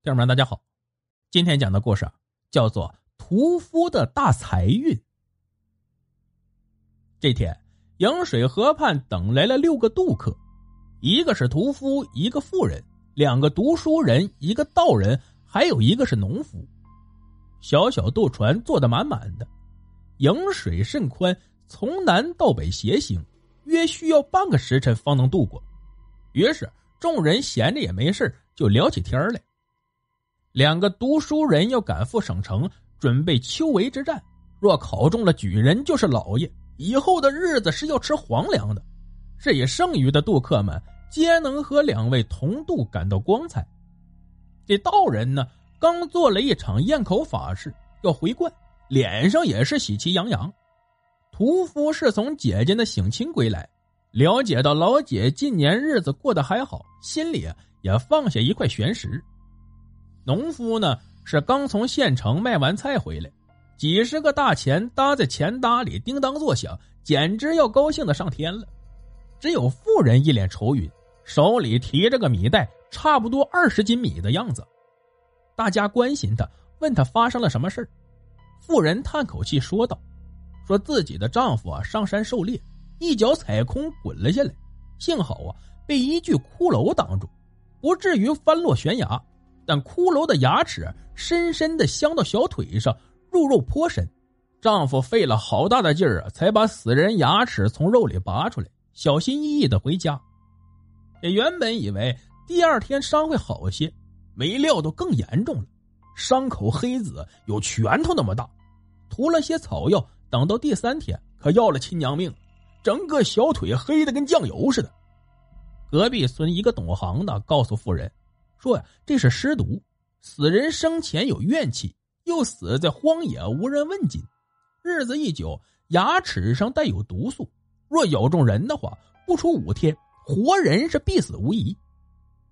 听众们，大家好，今天讲的故事叫做《屠夫的大财运》。这天，颍水河畔等来了六个渡客，一个是屠夫，一个妇人，两个读书人，一个道人，还有一个是农夫。小小渡船坐得满满的，颍水甚宽，从南到北斜行，约需要半个时辰方能渡过。于是众人闲着也没事就聊起天来。两个读书人要赶赴省城，准备秋闱之战。若考中了举人，就是老爷，以后的日子是要吃皇粮的。这也剩余的渡客们皆能和两位同渡感到光彩。这道人呢，刚做了一场咽口法事，要回冠，脸上也是喜气洋洋。屠夫是从姐姐那省亲归来，了解到老姐近年日子过得还好，心里也放下一块悬石。农夫呢是刚从县城卖完菜回来，几十个大钱搭在钱搭里，叮当作响，简直要高兴的上天了。只有妇人一脸愁云，手里提着个米袋，差不多二十斤米的样子。大家关心他，问他发生了什么事妇人叹口气说道：“说自己的丈夫啊上山狩猎，一脚踩空滚了下来，幸好啊被一具骷髅挡住，不至于翻落悬崖。”但骷髅的牙齿深深的镶到小腿上，入肉颇深。丈夫费了好大的劲儿啊，才把死人牙齿从肉里拔出来，小心翼翼的回家。也原本以为第二天伤会好些，没料到更严重了，伤口黑紫，有拳头那么大。涂了些草药，等到第三天，可要了亲娘命，整个小腿黑的跟酱油似的。隔壁村一个懂行的告诉妇人。说呀，这是尸毒，死人生前有怨气，又死在荒野，无人问津，日子一久，牙齿上带有毒素，若咬中人的话，不出五天，活人是必死无疑。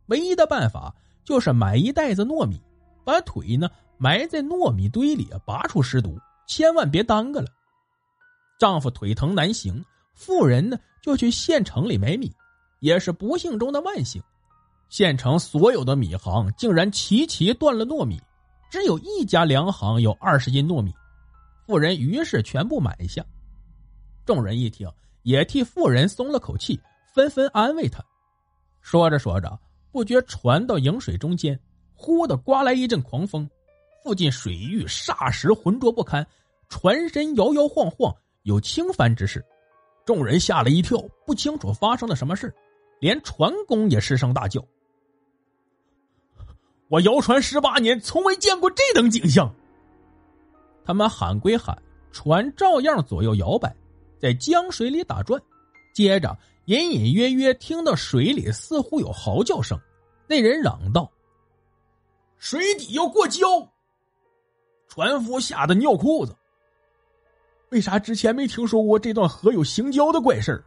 唯一的办法就是买一袋子糯米，把腿呢埋在糯米堆里，拔出尸毒，千万别耽搁了。丈夫腿疼难行，妇人呢就去县城里买米，也是不幸中的万幸。县城所有的米行竟然齐齐断了糯米，只有一家粮行有二十斤糯米。富人于是全部买下。众人一听，也替富人松了口气，纷纷安慰他。说着说着，不觉船到营水中间，忽的刮来一阵狂风，附近水域霎时浑浊不堪，船身摇摇晃晃，有倾翻之势。众人吓了一跳，不清楚发生了什么事，连船工也失声大叫。我摇船十八年，从未见过这等景象。他们喊归喊，船照样左右摇摆，在江水里打转。接着，隐隐约约听到水里似乎有嚎叫声。那人嚷道：“水底要过礁！”船夫吓得尿裤子。为啥之前没听说过这段河有行礁的怪事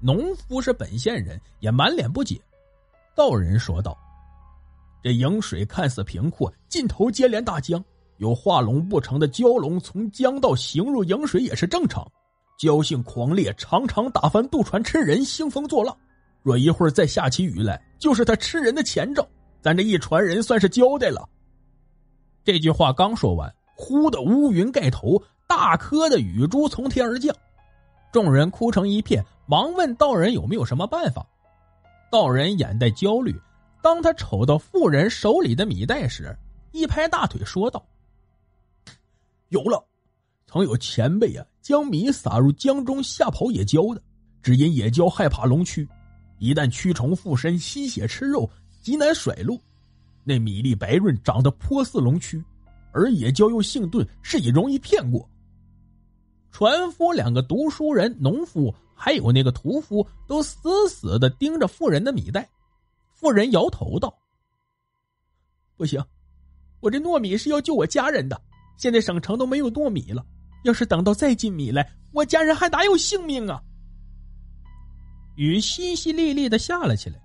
农夫是本县人，也满脸不解。道人说道。这颍水看似平阔，尽头接连大江，有化龙不成的蛟龙从江道行入颍水也是正常。蛟性狂烈，常常打翻渡船吃人，兴风作浪。若一会儿再下起雨来，就是他吃人的前兆。咱这一船人算是交代了。这句话刚说完，忽的乌云盖头，大颗的雨珠从天而降，众人哭成一片，忙问道人有没有什么办法。道人眼带焦虑。当他瞅到妇人手里的米袋时，一拍大腿说道：“有了！曾有前辈啊，将米撒入江中吓跑野蛟的。只因野蛟害怕龙蛆，一旦蛆虫附身吸血吃肉，极难甩落。那米粒白润，长得颇似龙蛆，而野蛟又性钝，是以容易骗过。”船夫、两个读书人、农夫，还有那个屠夫，都死死的盯着妇人的米袋。妇人摇头道：“不行，我这糯米是要救我家人的。现在省城都没有糯米了，要是等到再进米来，我家人还哪有性命啊？”雨淅淅沥沥的下了起来，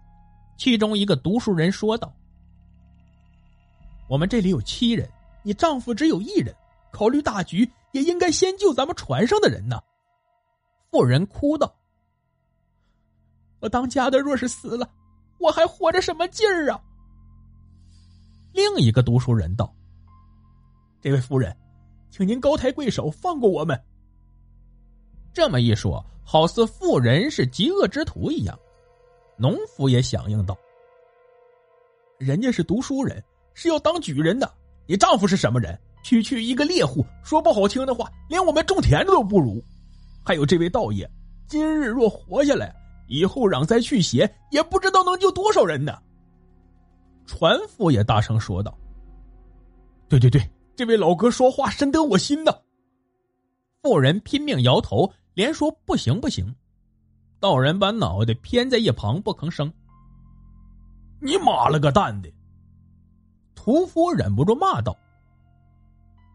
其中一个读书人说道：“我们这里有七人，你丈夫只有一人，考虑大局，也应该先救咱们船上的人呢。”妇人哭道：“我当家的若是死了。”我还活着什么劲儿啊？另一个读书人道：“这位夫人，请您高抬贵手，放过我们。”这么一说，好似妇人是极恶之徒一样。农夫也响应道：“人家是读书人，是要当举人的。你丈夫是什么人？区区一个猎户，说不好听的话，连我们种田的都不如。还有这位道爷，今日若活下来，以后攘灾去邪，也不知道能救多少人呢。”船夫也大声说道：“对对对，这位老哥说话深得我心呐。”妇人拼命摇头，连说不行不行。道人把脑袋偏在一旁不吭声。你妈了个蛋的！屠夫忍不住骂道：“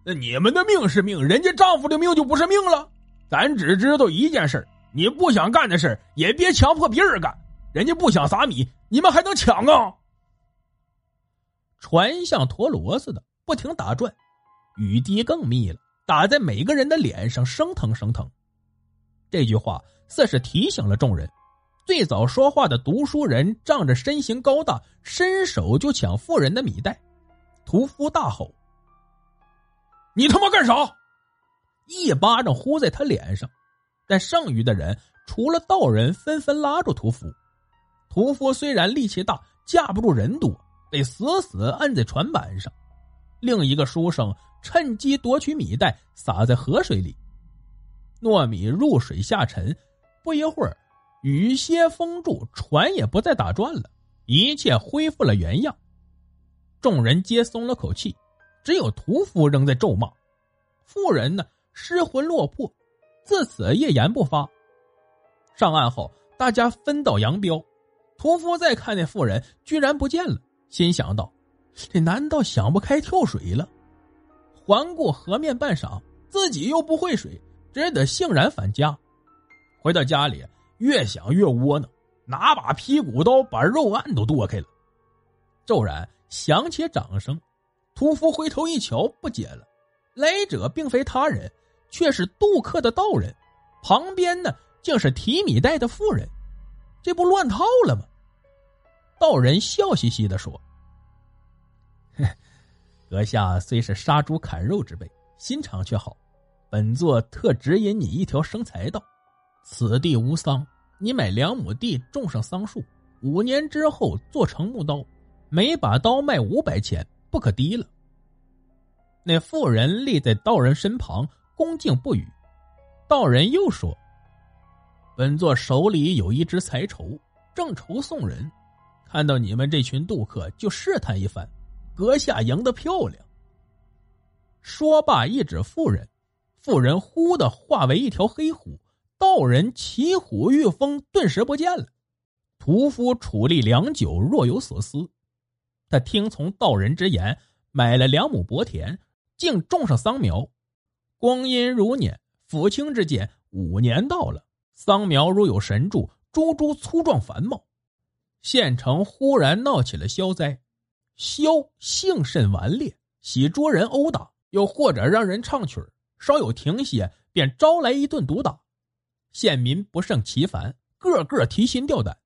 那你们的命是命，人家丈夫的命就不是命了。咱只知道一件事儿你不想干的事也别强迫别人干。人家不想撒米，你们还能抢啊？”船像陀螺似的不停打转，雨滴更密了，打在每个人的脸上，生疼生疼。这句话似是提醒了众人。最早说话的读书人仗着身形高大，伸手就抢富人的米袋。屠夫大吼：“你他妈干啥！”一巴掌呼在他脸上。但剩余的人除了道人，纷纷拉住屠夫。屠夫虽然力气大，架不住人多。被死死摁在船板上，另一个书生趁机夺取米袋，撒在河水里。糯米入水下沉，不一会儿，雨歇风住，船也不再打转了，一切恢复了原样。众人皆松了口气，只有屠夫仍在咒骂。妇人呢，失魂落魄，自此一言不发。上岸后，大家分道扬镳。屠夫再看那妇人，居然不见了。心想到：“这难道想不开跳水了？”环顾河面半晌，自己又不会水，只得悻然返家。回到家里，越想越窝囊，拿把劈骨刀把肉案都剁开了。骤然响起掌声，屠夫回头一瞧，不解了：来者并非他人，却是渡客的道人，旁边呢竟是提米带的妇人，这不乱套了吗？道人笑嘻嘻的说：“阁下虽是杀猪砍肉之辈，心肠却好。本座特指引你一条生财道：此地无桑，你买两亩地，种上桑树，五年之后做成木刀，每把刀卖五百钱，不可低了。”那妇人立在道人身旁，恭敬不语。道人又说：“本座手里有一只财绸，正愁送人。”看到你们这群渡客，就试探一番，阁下赢得漂亮。说罢，一指妇人，妇人忽的化为一条黑虎，道人骑虎御风，顿时不见了。屠夫处立良久，若有所思。他听从道人之言，买了两亩薄田，竟种上桑苗。光阴如年，抚清之间，五年到了，桑苗如有神助，株株粗壮繁茂。县城忽然闹起了消灾，枭性甚顽劣，喜捉人殴打，又或者让人唱曲稍有停歇便招来一顿毒打。县民不胜其烦，个个提心吊胆。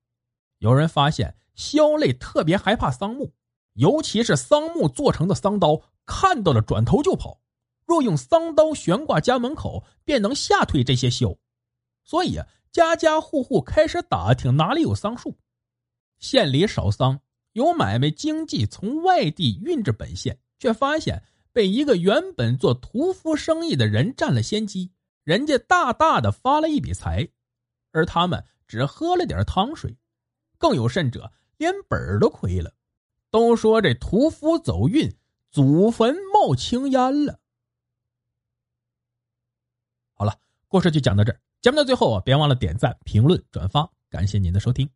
有人发现萧类特别害怕桑木，尤其是桑木做成的桑刀，看到了转头就跑。若用桑刀悬挂家门口，便能吓退这些枭。所以啊，家家户户开始打听哪里有桑树。县里少桑，有买卖经济从外地运至本县，却发现被一个原本做屠夫生意的人占了先机，人家大大的发了一笔财，而他们只喝了点汤水，更有甚者连本都亏了。都说这屠夫走运，祖坟冒青烟了。好了，故事就讲到这儿，节目的最后啊，别忘了点赞、评论、转发，感谢您的收听。